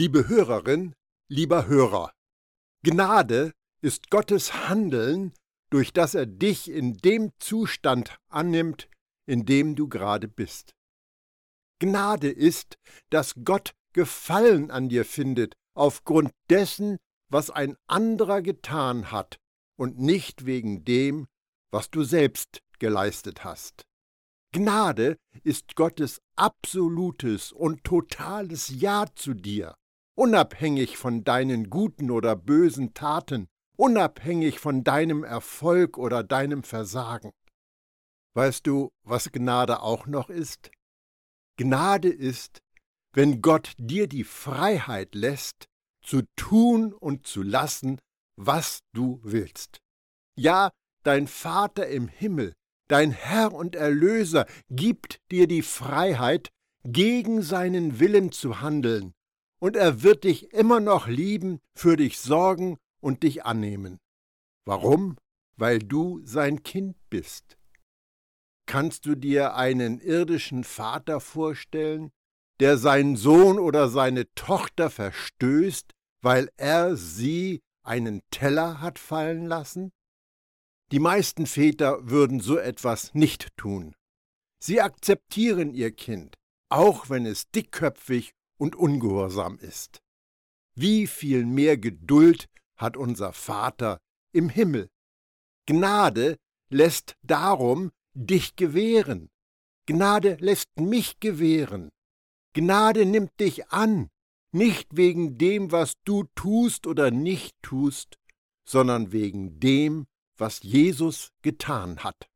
Liebe Hörerin, lieber Hörer, Gnade ist Gottes Handeln, durch das er dich in dem Zustand annimmt, in dem du gerade bist. Gnade ist, dass Gott Gefallen an dir findet aufgrund dessen, was ein anderer getan hat und nicht wegen dem, was du selbst geleistet hast. Gnade ist Gottes absolutes und totales Ja zu dir, unabhängig von deinen guten oder bösen Taten, unabhängig von deinem Erfolg oder deinem Versagen. Weißt du, was Gnade auch noch ist? Gnade ist, wenn Gott dir die Freiheit lässt, zu tun und zu lassen, was du willst. Ja, dein Vater im Himmel, dein Herr und Erlöser, gibt dir die Freiheit, gegen seinen Willen zu handeln, und er wird dich immer noch lieben, für dich sorgen und dich annehmen. Warum? Weil du sein Kind bist. Kannst du dir einen irdischen Vater vorstellen, der seinen Sohn oder seine Tochter verstößt, weil er sie einen Teller hat fallen lassen? Die meisten Väter würden so etwas nicht tun. Sie akzeptieren ihr Kind, auch wenn es dickköpfig und ungehorsam ist. Wie viel mehr Geduld hat unser Vater im Himmel? Gnade lässt darum dich gewähren. Gnade lässt mich gewähren. Gnade nimmt dich an, nicht wegen dem, was du tust oder nicht tust, sondern wegen dem, was Jesus getan hat.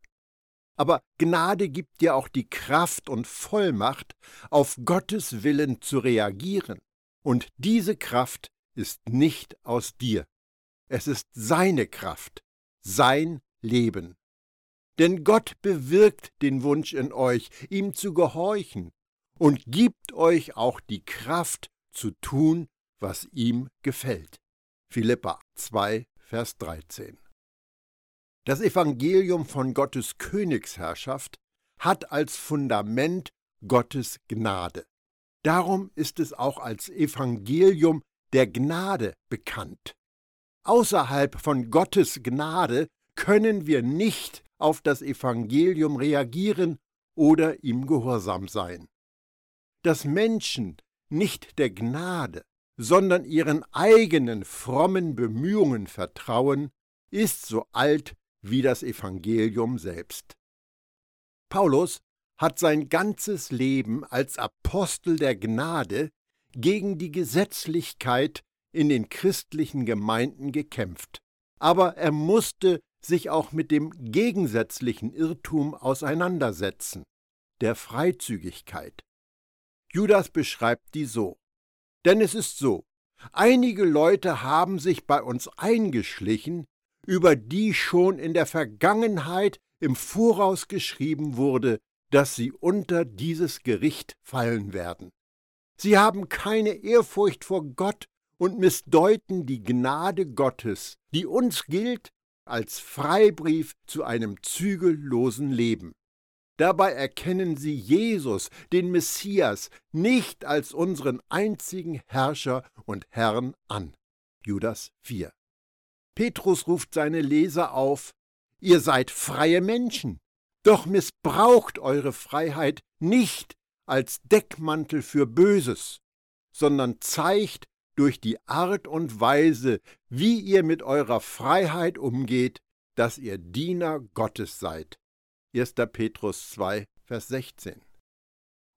Aber Gnade gibt dir auch die Kraft und Vollmacht, auf Gottes Willen zu reagieren. Und diese Kraft ist nicht aus dir. Es ist seine Kraft, sein Leben. Denn Gott bewirkt den Wunsch in euch, ihm zu gehorchen, und gibt euch auch die Kraft zu tun, was ihm gefällt. Philippa 2, Vers 13. Das Evangelium von Gottes Königsherrschaft hat als Fundament Gottes Gnade. Darum ist es auch als Evangelium der Gnade bekannt. Außerhalb von Gottes Gnade können wir nicht auf das Evangelium reagieren oder ihm gehorsam sein. Dass Menschen nicht der Gnade, sondern ihren eigenen frommen Bemühungen vertrauen, ist so alt wie das Evangelium selbst. Paulus hat sein ganzes Leben als Apostel der Gnade gegen die Gesetzlichkeit in den christlichen Gemeinden gekämpft, aber er musste sich auch mit dem gegensätzlichen Irrtum auseinandersetzen, der Freizügigkeit. Judas beschreibt die so. Denn es ist so, einige Leute haben sich bei uns eingeschlichen, über die schon in der Vergangenheit im Voraus geschrieben wurde, dass sie unter dieses Gericht fallen werden. Sie haben keine Ehrfurcht vor Gott und missdeuten die Gnade Gottes, die uns gilt als Freibrief zu einem zügellosen Leben. Dabei erkennen sie Jesus, den Messias, nicht als unseren einzigen Herrscher und Herrn an. Judas 4. Petrus ruft seine Leser auf, ihr seid freie Menschen, doch missbraucht eure Freiheit nicht als Deckmantel für Böses, sondern zeigt durch die Art und Weise, wie ihr mit eurer Freiheit umgeht, dass ihr Diener Gottes seid. 1. Petrus 2, Vers 16.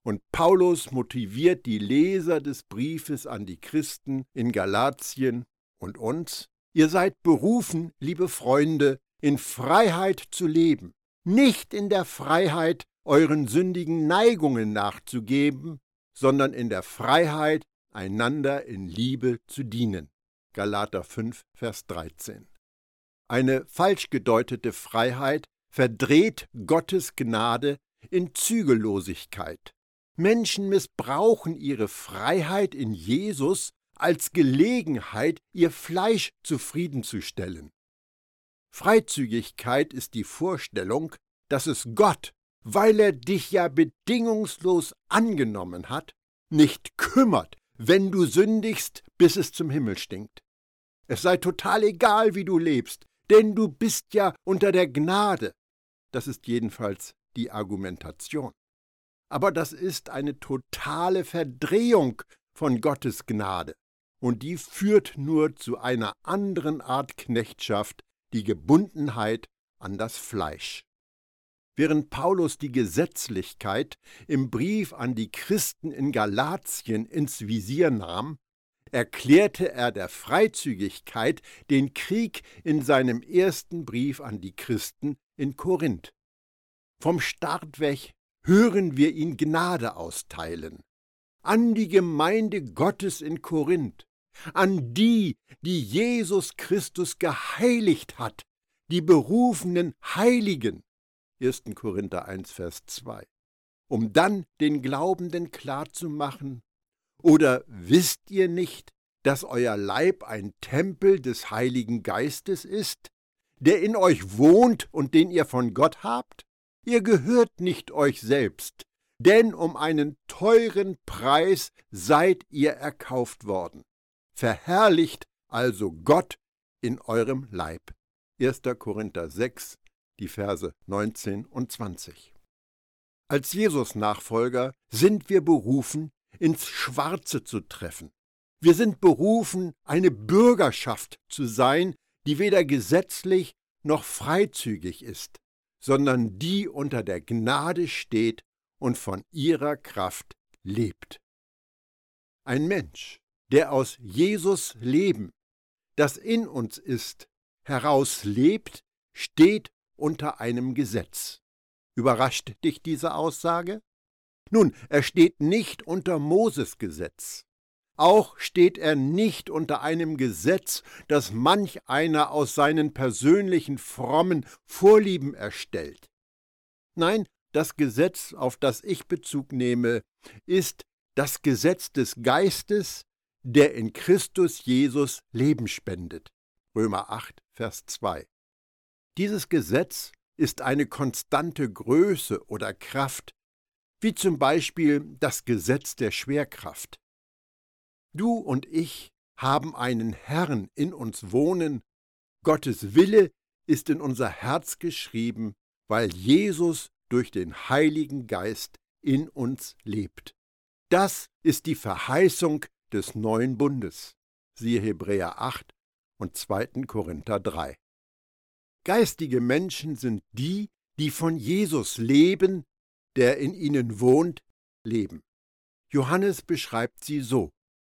Und Paulus motiviert die Leser des Briefes an die Christen in Galatien und uns, Ihr seid berufen, liebe Freunde, in Freiheit zu leben, nicht in der Freiheit, euren sündigen Neigungen nachzugeben, sondern in der Freiheit, einander in Liebe zu dienen. Galater 5, Vers 13. Eine falsch gedeutete Freiheit verdreht Gottes Gnade in Zügellosigkeit. Menschen missbrauchen ihre Freiheit in Jesus als Gelegenheit, ihr Fleisch zufriedenzustellen. Freizügigkeit ist die Vorstellung, dass es Gott, weil er dich ja bedingungslos angenommen hat, nicht kümmert, wenn du sündigst, bis es zum Himmel stinkt. Es sei total egal, wie du lebst, denn du bist ja unter der Gnade. Das ist jedenfalls die Argumentation. Aber das ist eine totale Verdrehung von Gottes Gnade, und die führt nur zu einer anderen Art Knechtschaft, die Gebundenheit an das Fleisch. Während Paulus die Gesetzlichkeit im Brief an die Christen in Galatien ins Visier nahm, erklärte er der Freizügigkeit den Krieg in seinem ersten Brief an die Christen in Korinth. Vom Start weg hören wir ihn Gnade austeilen. An die Gemeinde Gottes in Korinth, an die, die Jesus Christus geheiligt hat, die berufenen Heiligen. 1. Korinther 1, Vers 2. Um dann den Glaubenden klarzumachen, oder wisst ihr nicht, dass euer Leib ein Tempel des Heiligen Geistes ist, der in euch wohnt und den ihr von Gott habt? Ihr gehört nicht euch selbst, denn um einen teuren Preis seid ihr erkauft worden. Verherrlicht also Gott in eurem Leib. 1. Korinther 6, die Verse 19 und 20. Als Jesus-Nachfolger sind wir berufen, ins Schwarze zu treffen. Wir sind berufen, eine Bürgerschaft zu sein, die weder gesetzlich noch freizügig ist, sondern die unter der Gnade steht und von ihrer Kraft lebt. Ein Mensch, der aus Jesus Leben, das in uns ist, heraus lebt, steht unter einem Gesetz. Überrascht dich diese Aussage? Nun, er steht nicht unter Moses Gesetz. Auch steht er nicht unter einem Gesetz, das manch einer aus seinen persönlichen frommen Vorlieben erstellt. Nein, das Gesetz, auf das ich Bezug nehme, ist das Gesetz des Geistes, der in Christus Jesus Leben spendet. Römer 8, Vers 2. Dieses Gesetz ist eine konstante Größe oder Kraft, wie zum Beispiel das Gesetz der Schwerkraft. Du und ich haben einen Herrn in uns wohnen, Gottes Wille ist in unser Herz geschrieben, weil Jesus durch den Heiligen Geist in uns lebt. Das ist die Verheißung des neuen Bundes. Siehe Hebräer 8 und 2. Korinther 3. Geistige Menschen sind die, die von Jesus leben der in ihnen wohnt, leben. Johannes beschreibt sie so.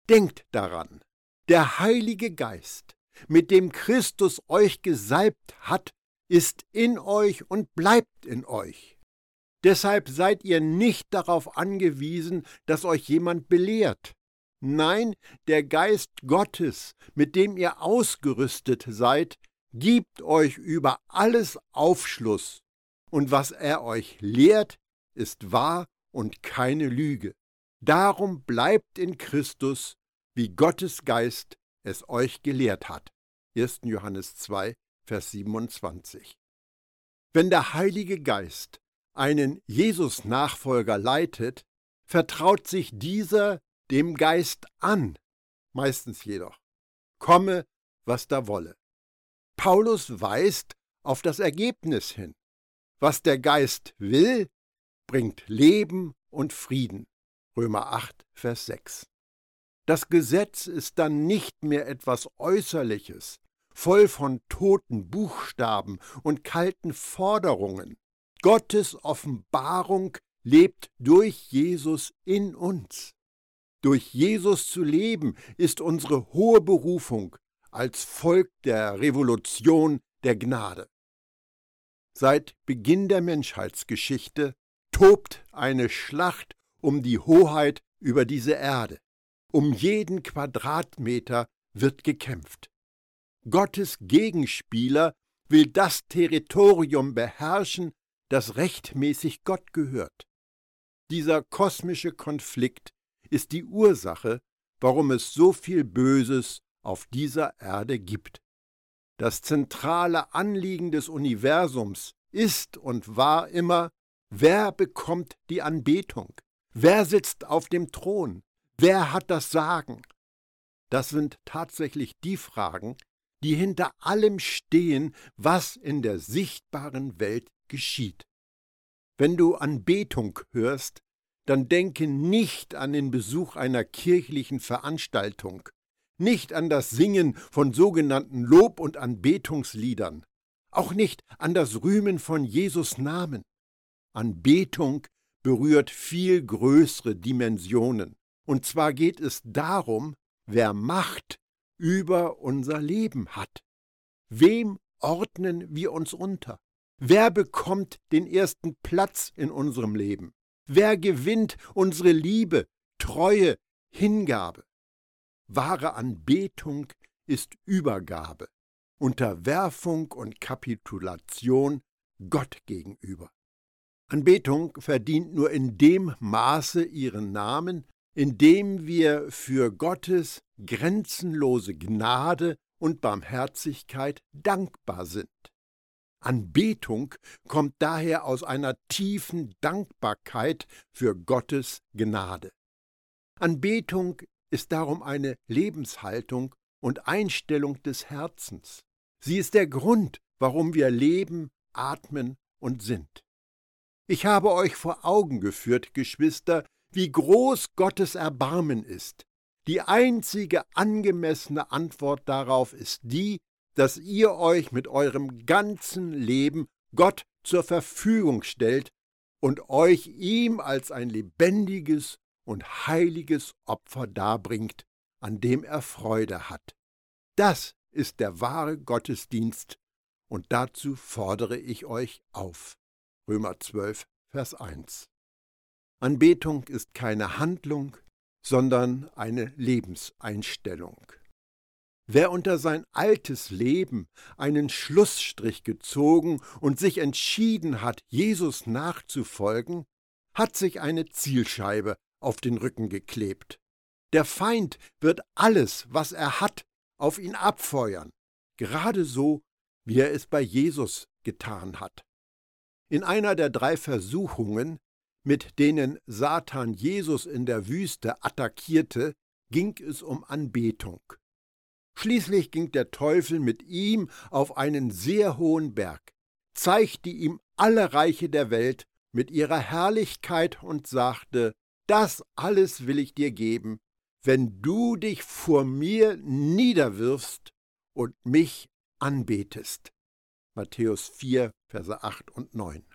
Denkt daran, der Heilige Geist, mit dem Christus euch gesalbt hat, ist in euch und bleibt in euch. Deshalb seid ihr nicht darauf angewiesen, dass euch jemand belehrt. Nein, der Geist Gottes, mit dem ihr ausgerüstet seid, gibt euch über alles Aufschluss, und was er euch lehrt, ist wahr und keine Lüge. Darum bleibt in Christus, wie Gottes Geist es euch gelehrt hat. 1. Johannes 2, Vers 27. Wenn der Heilige Geist einen Jesus-Nachfolger leitet, vertraut sich dieser dem Geist an, meistens jedoch, komme, was da wolle. Paulus weist auf das Ergebnis hin. Was der Geist will, bringt Leben und Frieden. Römer 8, Vers 6. Das Gesetz ist dann nicht mehr etwas Äußerliches, voll von toten Buchstaben und kalten Forderungen. Gottes Offenbarung lebt durch Jesus in uns. Durch Jesus zu leben ist unsere hohe Berufung als Volk der Revolution der Gnade. Seit Beginn der Menschheitsgeschichte tobt eine Schlacht um die Hoheit über diese Erde. Um jeden Quadratmeter wird gekämpft. Gottes Gegenspieler will das Territorium beherrschen, das rechtmäßig Gott gehört. Dieser kosmische Konflikt ist die Ursache, warum es so viel Böses auf dieser Erde gibt. Das zentrale Anliegen des Universums ist und war immer Wer bekommt die Anbetung? Wer sitzt auf dem Thron? Wer hat das Sagen? Das sind tatsächlich die Fragen, die hinter allem stehen, was in der sichtbaren Welt geschieht. Wenn du Anbetung hörst, dann denke nicht an den Besuch einer kirchlichen Veranstaltung, nicht an das Singen von sogenannten Lob- und Anbetungsliedern, auch nicht an das Rühmen von Jesus Namen. Anbetung berührt viel größere Dimensionen. Und zwar geht es darum, wer Macht über unser Leben hat. Wem ordnen wir uns unter? Wer bekommt den ersten Platz in unserem Leben? Wer gewinnt unsere Liebe, Treue, Hingabe? Wahre Anbetung ist Übergabe, Unterwerfung und Kapitulation Gott gegenüber. Anbetung verdient nur in dem Maße ihren Namen, indem wir für Gottes grenzenlose Gnade und Barmherzigkeit dankbar sind. Anbetung kommt daher aus einer tiefen Dankbarkeit für Gottes Gnade. Anbetung ist darum eine Lebenshaltung und Einstellung des Herzens. Sie ist der Grund, warum wir leben, atmen und sind. Ich habe euch vor Augen geführt, Geschwister, wie groß Gottes Erbarmen ist. Die einzige angemessene Antwort darauf ist die, dass ihr euch mit eurem ganzen Leben Gott zur Verfügung stellt und euch ihm als ein lebendiges und heiliges Opfer darbringt, an dem er Freude hat. Das ist der wahre Gottesdienst, und dazu fordere ich euch auf. Römer 12, Vers 1. Anbetung ist keine Handlung, sondern eine Lebenseinstellung. Wer unter sein altes Leben einen Schlussstrich gezogen und sich entschieden hat, Jesus nachzufolgen, hat sich eine Zielscheibe auf den Rücken geklebt. Der Feind wird alles, was er hat, auf ihn abfeuern, gerade so, wie er es bei Jesus getan hat. In einer der drei Versuchungen, mit denen Satan Jesus in der Wüste attackierte, ging es um Anbetung. Schließlich ging der Teufel mit ihm auf einen sehr hohen Berg, zeigte ihm alle Reiche der Welt mit ihrer Herrlichkeit und sagte, das alles will ich dir geben, wenn du dich vor mir niederwirfst und mich anbetest. Matthäus 4, Verse 8 und 9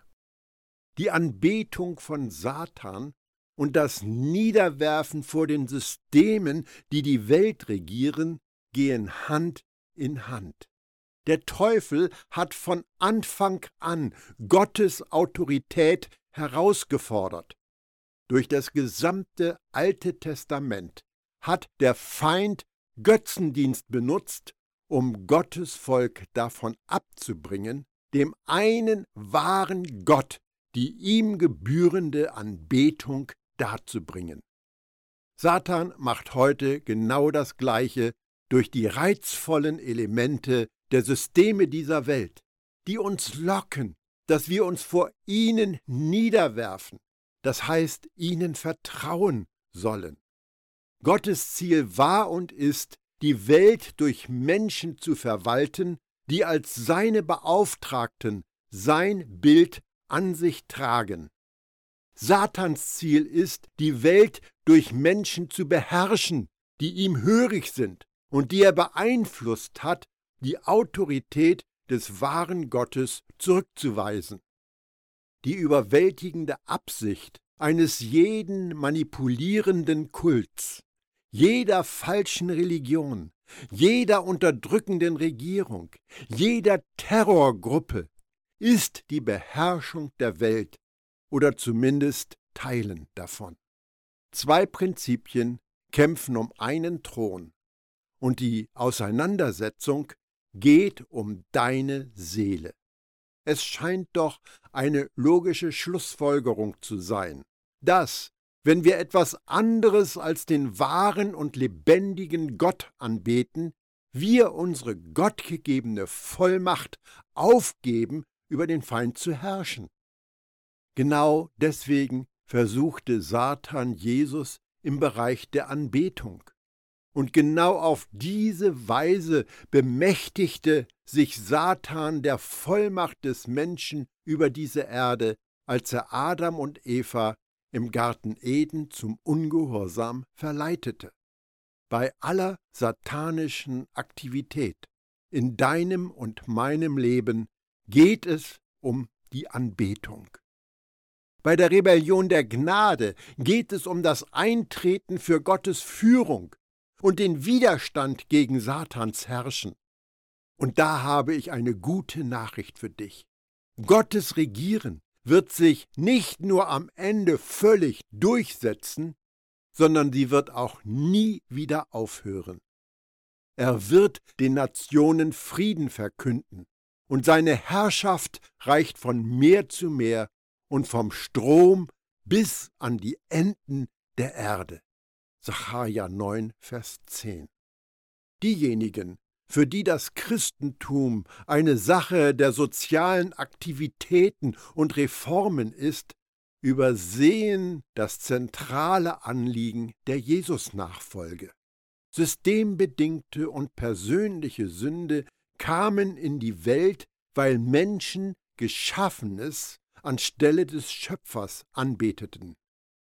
die Anbetung von Satan und das Niederwerfen vor den Systemen, die die Welt regieren, gehen Hand in Hand. Der Teufel hat von Anfang an Gottes Autorität herausgefordert. Durch das gesamte Alte Testament hat der Feind Götzendienst benutzt, um Gottes Volk davon abzubringen, dem einen wahren Gott die ihm gebührende Anbetung darzubringen. Satan macht heute genau das Gleiche durch die reizvollen Elemente der Systeme dieser Welt, die uns locken, dass wir uns vor ihnen niederwerfen, das heißt ihnen vertrauen sollen. Gottes Ziel war und ist, die Welt durch Menschen zu verwalten, die als seine Beauftragten sein Bild an sich tragen. Satans Ziel ist, die Welt durch Menschen zu beherrschen, die ihm hörig sind und die er beeinflusst hat, die Autorität des wahren Gottes zurückzuweisen. Die überwältigende Absicht eines jeden manipulierenden Kults, jeder falschen Religion, jeder unterdrückenden Regierung, jeder Terrorgruppe ist die Beherrschung der Welt oder zumindest Teilen davon. Zwei Prinzipien kämpfen um einen Thron und die Auseinandersetzung geht um deine Seele. Es scheint doch eine logische Schlussfolgerung zu sein, dass, wenn wir etwas anderes als den wahren und lebendigen Gott anbeten, wir unsere gottgegebene Vollmacht aufgeben, über den Feind zu herrschen. Genau deswegen versuchte Satan Jesus im Bereich der Anbetung. Und genau auf diese Weise bemächtigte sich Satan der Vollmacht des Menschen über diese Erde, als er Adam und Eva im Garten Eden zum Ungehorsam verleitete. Bei aller satanischen Aktivität in deinem und meinem Leben geht es um die Anbetung. Bei der Rebellion der Gnade geht es um das Eintreten für Gottes Führung und den Widerstand gegen Satans Herrschen. Und da habe ich eine gute Nachricht für dich. Gottes Regieren wird sich nicht nur am Ende völlig durchsetzen, sondern sie wird auch nie wieder aufhören. Er wird den Nationen Frieden verkünden, und seine Herrschaft reicht von Meer zu Meer und vom Strom bis an die Enden der Erde. Sacharja 9, Vers 10. Diejenigen, für die das Christentum eine Sache der sozialen Aktivitäten und Reformen ist, übersehen das zentrale Anliegen der Jesusnachfolge. Systembedingte und persönliche Sünde kamen in die Welt, weil Menschen Geschaffenes anstelle des Schöpfers anbeteten.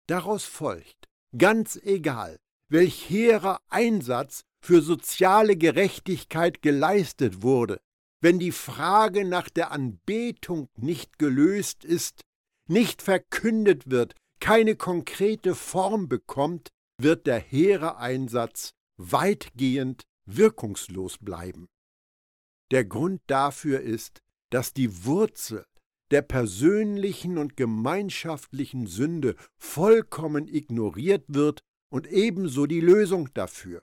Daraus folgt, ganz egal, welch hehrer Einsatz für soziale Gerechtigkeit geleistet wurde, wenn die Frage nach der Anbetung nicht gelöst ist, nicht verkündet wird, keine konkrete Form bekommt, wird der hehre Einsatz weitgehend wirkungslos bleiben. Der Grund dafür ist, dass die Wurzel der persönlichen und gemeinschaftlichen Sünde vollkommen ignoriert wird und ebenso die Lösung dafür.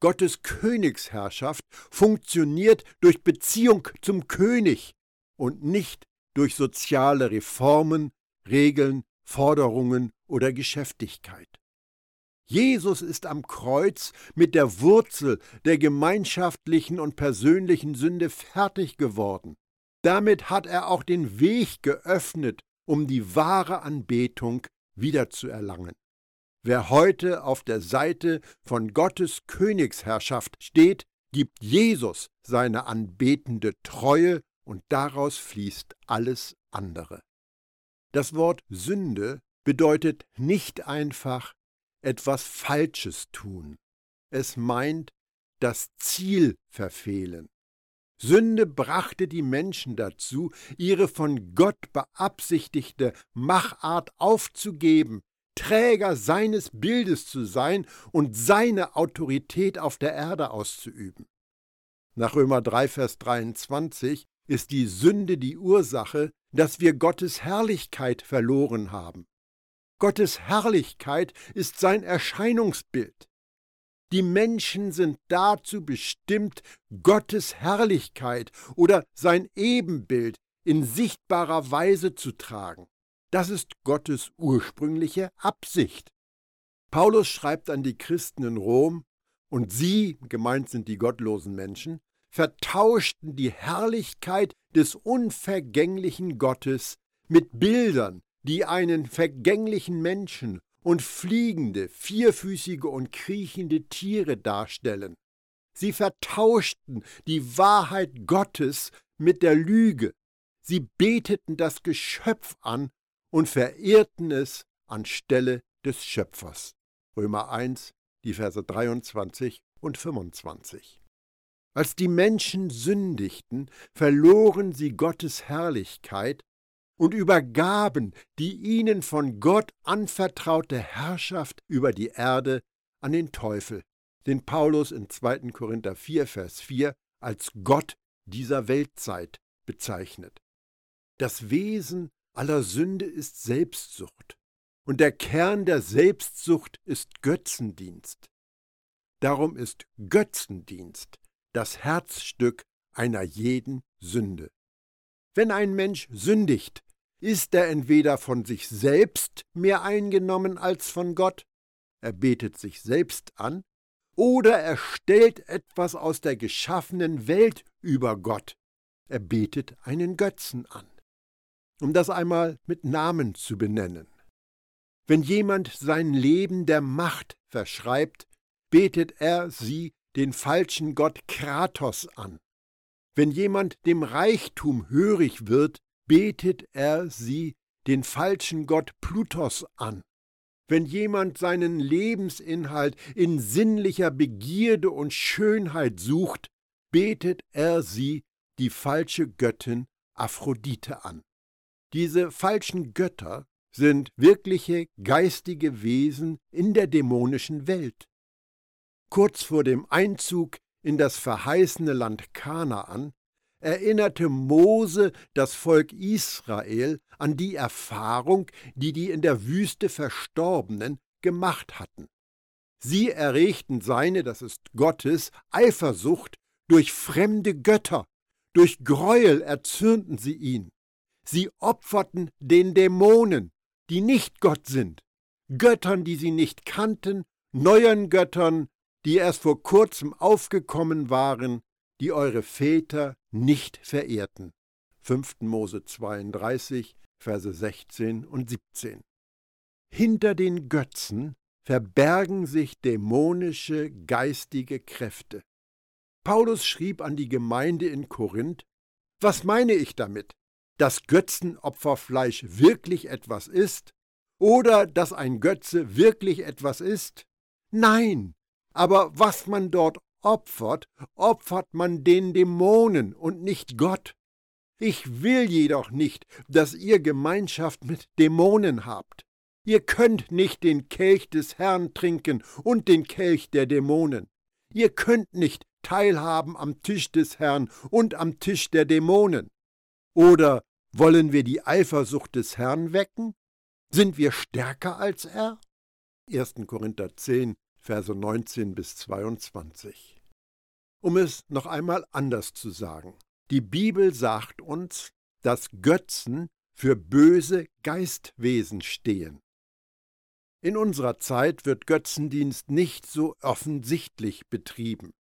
Gottes Königsherrschaft funktioniert durch Beziehung zum König und nicht durch soziale Reformen, Regeln, Forderungen oder Geschäftigkeit. Jesus ist am Kreuz mit der Wurzel der gemeinschaftlichen und persönlichen Sünde fertig geworden. Damit hat er auch den Weg geöffnet, um die wahre Anbetung wiederzuerlangen. Wer heute auf der Seite von Gottes Königsherrschaft steht, gibt Jesus seine anbetende Treue und daraus fließt alles andere. Das Wort Sünde bedeutet nicht einfach etwas Falsches tun. Es meint das Ziel verfehlen. Sünde brachte die Menschen dazu, ihre von Gott beabsichtigte Machart aufzugeben, Träger seines Bildes zu sein und seine Autorität auf der Erde auszuüben. Nach Römer 3, Vers 23 ist die Sünde die Ursache, dass wir Gottes Herrlichkeit verloren haben. Gottes Herrlichkeit ist sein Erscheinungsbild. Die Menschen sind dazu bestimmt, Gottes Herrlichkeit oder sein Ebenbild in sichtbarer Weise zu tragen. Das ist Gottes ursprüngliche Absicht. Paulus schreibt an die Christen in Rom, und sie, gemeint sind die gottlosen Menschen, vertauschten die Herrlichkeit des unvergänglichen Gottes mit Bildern, die einen vergänglichen Menschen und fliegende, vierfüßige und kriechende Tiere darstellen. Sie vertauschten die Wahrheit Gottes mit der Lüge. Sie beteten das Geschöpf an und verehrten es anstelle des Schöpfers. Römer 1, die Verse 23 und 25. Als die Menschen sündigten, verloren sie Gottes Herrlichkeit und übergaben die ihnen von Gott anvertraute Herrschaft über die Erde an den Teufel, den Paulus in 2. Korinther 4, Vers 4 als Gott dieser Weltzeit bezeichnet. Das Wesen aller Sünde ist Selbstsucht, und der Kern der Selbstsucht ist Götzendienst. Darum ist Götzendienst das Herzstück einer jeden Sünde. Wenn ein Mensch sündigt, ist er entweder von sich selbst mehr eingenommen als von Gott, er betet sich selbst an, oder er stellt etwas aus der geschaffenen Welt über Gott, er betet einen Götzen an. Um das einmal mit Namen zu benennen. Wenn jemand sein Leben der Macht verschreibt, betet er sie den falschen Gott Kratos an. Wenn jemand dem Reichtum hörig wird, betet er sie den falschen Gott Plutos an. Wenn jemand seinen Lebensinhalt in sinnlicher Begierde und Schönheit sucht, betet er sie, die falsche Göttin Aphrodite, an. Diese falschen Götter sind wirkliche geistige Wesen in der dämonischen Welt. Kurz vor dem Einzug in das verheißene Land Kanaan erinnerte Mose das Volk Israel an die Erfahrung, die die in der Wüste Verstorbenen gemacht hatten. Sie erregten seine, das ist Gottes, Eifersucht durch fremde Götter, durch Greuel erzürnten sie ihn. Sie opferten den Dämonen, die nicht Gott sind, Göttern, die sie nicht kannten, neuen Göttern, die erst vor kurzem aufgekommen waren, die eure Väter nicht verehrten. 5. Mose 32, Verse 16 und 17. Hinter den Götzen verbergen sich dämonische geistige Kräfte. Paulus schrieb an die Gemeinde in Korinth, was meine ich damit? Dass Götzenopferfleisch wirklich etwas ist? Oder dass ein Götze wirklich etwas ist? Nein, aber was man dort opfert, opfert man den Dämonen und nicht Gott. Ich will jedoch nicht, dass ihr Gemeinschaft mit Dämonen habt. Ihr könnt nicht den Kelch des Herrn trinken und den Kelch der Dämonen. Ihr könnt nicht teilhaben am Tisch des Herrn und am Tisch der Dämonen? Oder wollen wir die Eifersucht des Herrn wecken? Sind wir stärker als er? 1. Korinther 10, Verse 19 bis 22. Um es noch einmal anders zu sagen. Die Bibel sagt uns, dass Götzen für böse Geistwesen stehen. In unserer Zeit wird Götzendienst nicht so offensichtlich betrieben.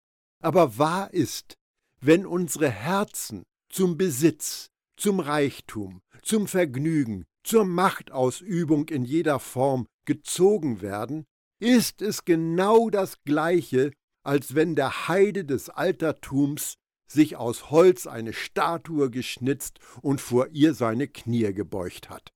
Aber wahr ist, wenn unsere Herzen zum Besitz, zum Reichtum, zum Vergnügen, zur Machtausübung in jeder Form gezogen werden, ist es genau das gleiche, als wenn der Heide des Altertums sich aus Holz eine Statue geschnitzt und vor ihr seine Knie gebeugt hat.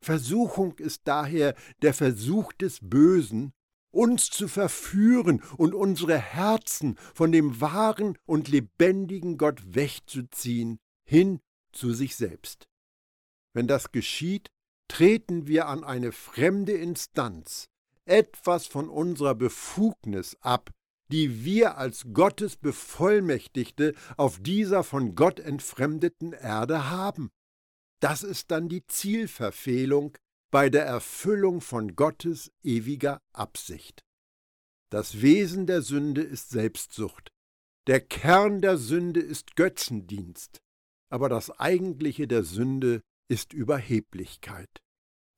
Versuchung ist daher der Versuch des Bösen, uns zu verführen und unsere Herzen von dem wahren und lebendigen Gott wegzuziehen, hin zu sich selbst. Wenn das geschieht, treten wir an eine fremde Instanz, etwas von unserer Befugnis ab, die wir als Gottes Bevollmächtigte auf dieser von Gott entfremdeten Erde haben. Das ist dann die Zielverfehlung, bei der Erfüllung von Gottes ewiger Absicht. Das Wesen der Sünde ist Selbstsucht. Der Kern der Sünde ist Götzendienst. Aber das Eigentliche der Sünde ist Überheblichkeit.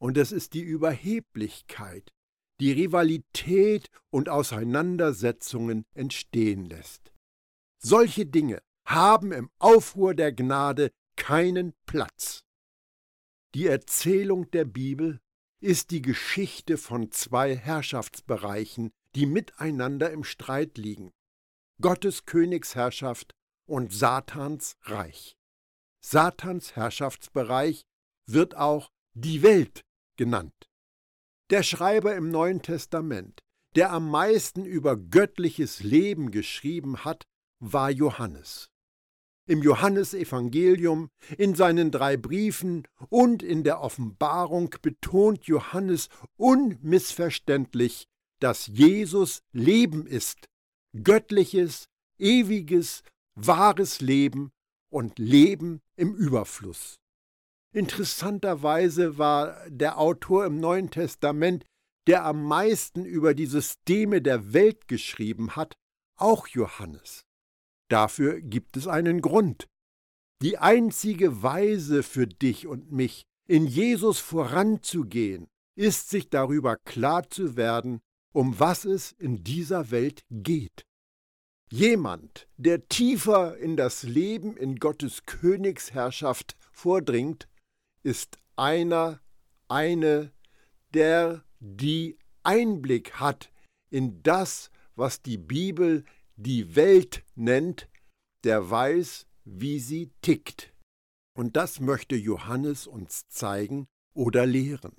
Und es ist die Überheblichkeit, die Rivalität und Auseinandersetzungen entstehen lässt. Solche Dinge haben im Aufruhr der Gnade keinen Platz. Die Erzählung der Bibel ist die Geschichte von zwei Herrschaftsbereichen, die miteinander im Streit liegen. Gottes Königsherrschaft und Satans Reich. Satans Herrschaftsbereich wird auch die Welt genannt. Der Schreiber im Neuen Testament, der am meisten über göttliches Leben geschrieben hat, war Johannes im Johannesevangelium, in seinen drei Briefen und in der Offenbarung betont Johannes unmissverständlich, dass Jesus Leben ist, göttliches, ewiges, wahres Leben und Leben im Überfluss. Interessanterweise war der Autor im Neuen Testament, der am meisten über die Systeme der Welt geschrieben hat, auch Johannes. Dafür gibt es einen Grund. Die einzige Weise für dich und mich, in Jesus voranzugehen, ist sich darüber klar zu werden, um was es in dieser Welt geht. Jemand, der tiefer in das Leben in Gottes Königsherrschaft vordringt, ist einer, eine, der die Einblick hat in das, was die Bibel die Welt nennt, der weiß, wie sie tickt. Und das möchte Johannes uns zeigen oder lehren.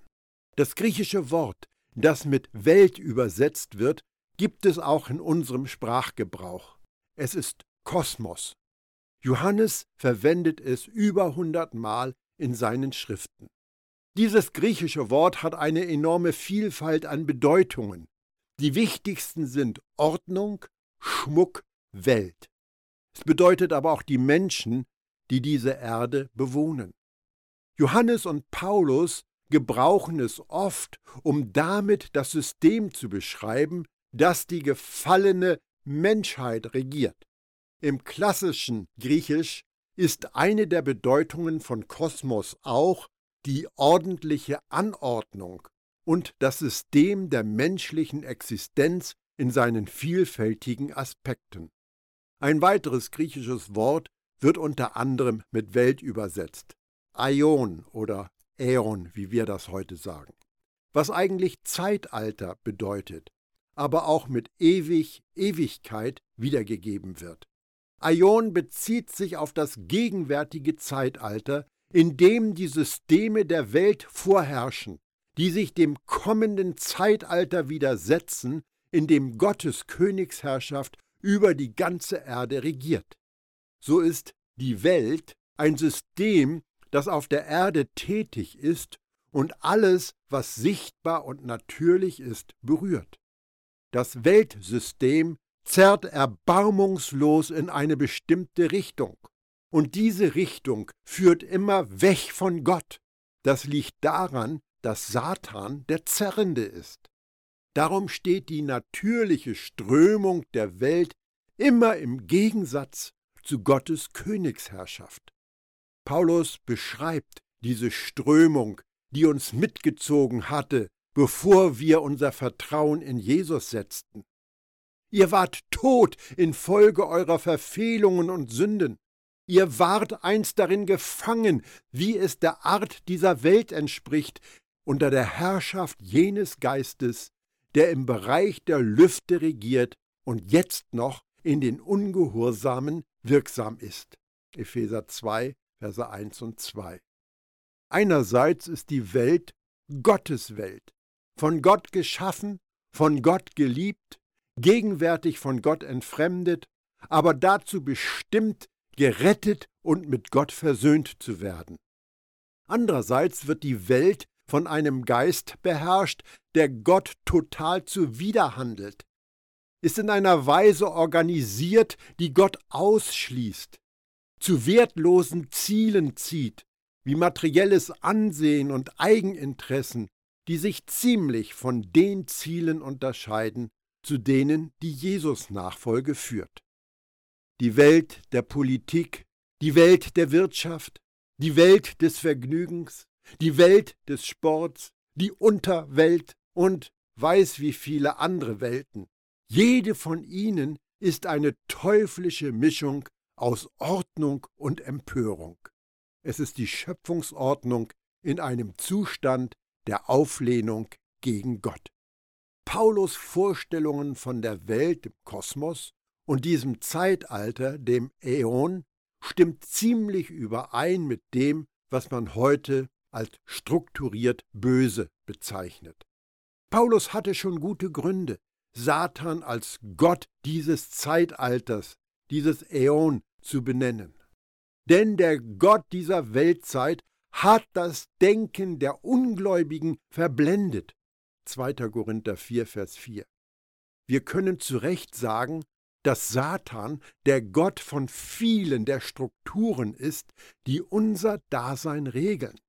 Das griechische Wort, das mit Welt übersetzt wird, gibt es auch in unserem Sprachgebrauch. Es ist Kosmos. Johannes verwendet es über hundertmal in seinen Schriften. Dieses griechische Wort hat eine enorme Vielfalt an Bedeutungen. Die wichtigsten sind Ordnung, Schmuck, Welt. Es bedeutet aber auch die Menschen, die diese Erde bewohnen. Johannes und Paulus gebrauchen es oft, um damit das System zu beschreiben, das die gefallene Menschheit regiert. Im klassischen Griechisch ist eine der Bedeutungen von Kosmos auch die ordentliche Anordnung und das System der menschlichen Existenz in seinen vielfältigen Aspekten. Ein weiteres griechisches Wort wird unter anderem mit Welt übersetzt. Aion oder Äon, wie wir das heute sagen. Was eigentlich Zeitalter bedeutet, aber auch mit ewig, Ewigkeit wiedergegeben wird. Aion bezieht sich auf das gegenwärtige Zeitalter, in dem die Systeme der Welt vorherrschen, die sich dem kommenden Zeitalter widersetzen, in dem Gottes Königsherrschaft über die ganze Erde regiert. So ist die Welt ein System, das auf der Erde tätig ist und alles, was sichtbar und natürlich ist, berührt. Das Weltsystem zerrt erbarmungslos in eine bestimmte Richtung. Und diese Richtung führt immer weg von Gott. Das liegt daran, dass Satan der Zerrende ist. Darum steht die natürliche Strömung der Welt immer im Gegensatz zu Gottes Königsherrschaft. Paulus beschreibt diese Strömung, die uns mitgezogen hatte, bevor wir unser Vertrauen in Jesus setzten. Ihr wart tot infolge eurer Verfehlungen und Sünden. Ihr wart einst darin gefangen, wie es der Art dieser Welt entspricht, unter der Herrschaft jenes Geistes, der im Bereich der Lüfte regiert und jetzt noch in den Ungehorsamen wirksam ist. Epheser 2, Verse 1 und 2. Einerseits ist die Welt Gottes Welt, von Gott geschaffen, von Gott geliebt, gegenwärtig von Gott entfremdet, aber dazu bestimmt, gerettet und mit Gott versöhnt zu werden. Andererseits wird die Welt von einem Geist beherrscht, der Gott total zuwiderhandelt, ist in einer Weise organisiert, die Gott ausschließt, zu wertlosen Zielen zieht, wie materielles Ansehen und Eigeninteressen, die sich ziemlich von den Zielen unterscheiden, zu denen die Jesus-Nachfolge führt. Die Welt der Politik, die Welt der Wirtschaft, die Welt des Vergnügens, die Welt des Sports, die Unterwelt und weiß wie viele andere Welten. Jede von ihnen ist eine teuflische Mischung aus Ordnung und Empörung. Es ist die Schöpfungsordnung in einem Zustand der Auflehnung gegen Gott. Paulus Vorstellungen von der Welt, dem Kosmos und diesem Zeitalter, dem Äon, stimmt ziemlich überein mit dem, was man heute als strukturiert böse bezeichnet. Paulus hatte schon gute Gründe, Satan als Gott dieses Zeitalters, dieses Äon zu benennen. Denn der Gott dieser Weltzeit hat das Denken der Ungläubigen verblendet. 2. Korinther 4, Vers 4. Wir können zu Recht sagen, dass Satan der Gott von vielen der Strukturen ist, die unser Dasein regeln.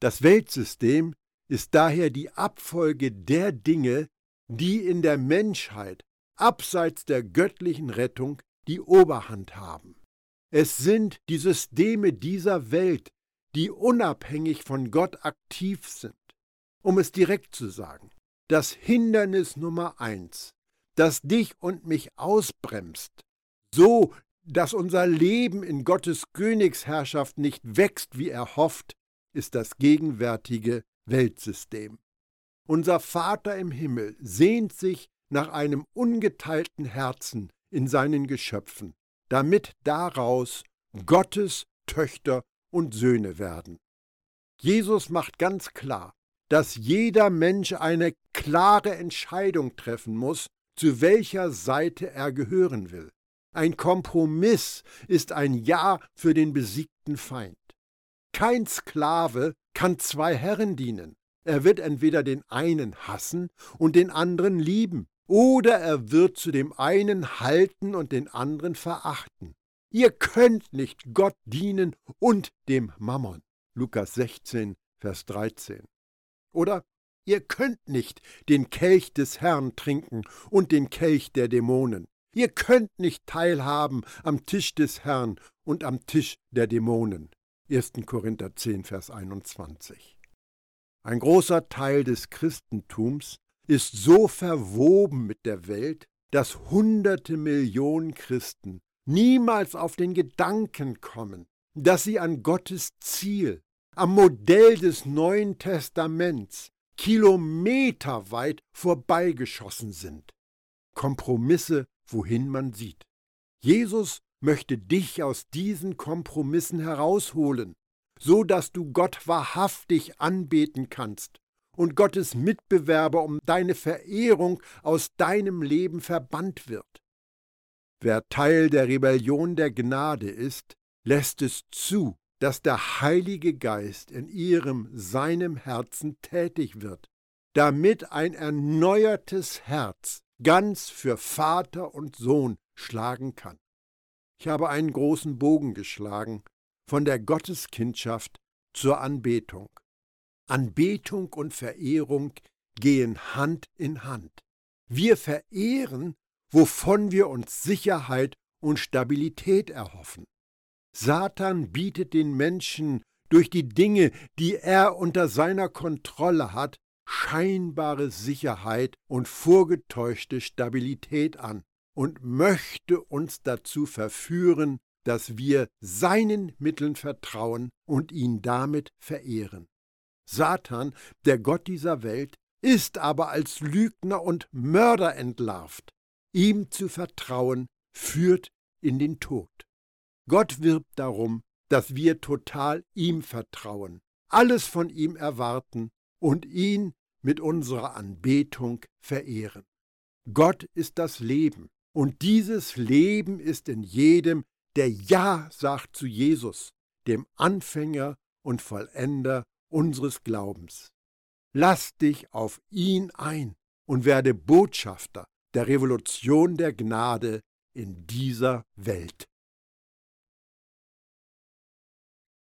Das Weltsystem ist daher die Abfolge der Dinge, die in der Menschheit abseits der göttlichen Rettung die Oberhand haben. Es sind die Systeme dieser Welt, die unabhängig von Gott aktiv sind. Um es direkt zu sagen, das Hindernis Nummer eins, das dich und mich ausbremst, so dass unser Leben in Gottes Königsherrschaft nicht wächst, wie er hofft, ist das gegenwärtige Weltsystem. Unser Vater im Himmel sehnt sich nach einem ungeteilten Herzen in seinen Geschöpfen, damit daraus Gottes Töchter und Söhne werden. Jesus macht ganz klar, dass jeder Mensch eine klare Entscheidung treffen muss, zu welcher Seite er gehören will. Ein Kompromiss ist ein Ja für den besiegten Feind. Kein Sklave kann zwei Herren dienen. Er wird entweder den einen hassen und den anderen lieben, oder er wird zu dem einen halten und den anderen verachten. Ihr könnt nicht Gott dienen und dem Mammon. Lukas 16, Vers 13. Oder ihr könnt nicht den Kelch des Herrn trinken und den Kelch der Dämonen. Ihr könnt nicht teilhaben am Tisch des Herrn und am Tisch der Dämonen. 1. Korinther 10, Vers 21. Ein großer Teil des Christentums ist so verwoben mit der Welt, dass hunderte Millionen Christen niemals auf den Gedanken kommen, dass sie an Gottes Ziel, am Modell des Neuen Testaments, kilometerweit vorbeigeschossen sind. Kompromisse, wohin man sieht. Jesus möchte dich aus diesen Kompromissen herausholen so dass du Gott wahrhaftig anbeten kannst und Gottes Mitbewerber um deine Verehrung aus deinem Leben verbannt wird. Wer Teil der Rebellion der Gnade ist, lässt es zu, dass der Heilige Geist in ihrem, seinem Herzen tätig wird, damit ein erneuertes Herz ganz für Vater und Sohn schlagen kann. Ich habe einen großen Bogen geschlagen von der Gotteskindschaft zur Anbetung. Anbetung und Verehrung gehen Hand in Hand. Wir verehren, wovon wir uns Sicherheit und Stabilität erhoffen. Satan bietet den Menschen durch die Dinge, die er unter seiner Kontrolle hat, scheinbare Sicherheit und vorgetäuschte Stabilität an und möchte uns dazu verführen, dass wir seinen Mitteln vertrauen und ihn damit verehren. Satan, der Gott dieser Welt, ist aber als Lügner und Mörder entlarvt. Ihm zu vertrauen führt in den Tod. Gott wirbt darum, dass wir total ihm vertrauen, alles von ihm erwarten und ihn mit unserer Anbetung verehren. Gott ist das Leben, und dieses Leben ist in jedem, der Ja sagt zu Jesus, dem Anfänger und Vollender unseres Glaubens. Lass dich auf ihn ein und werde Botschafter der Revolution der Gnade in dieser Welt.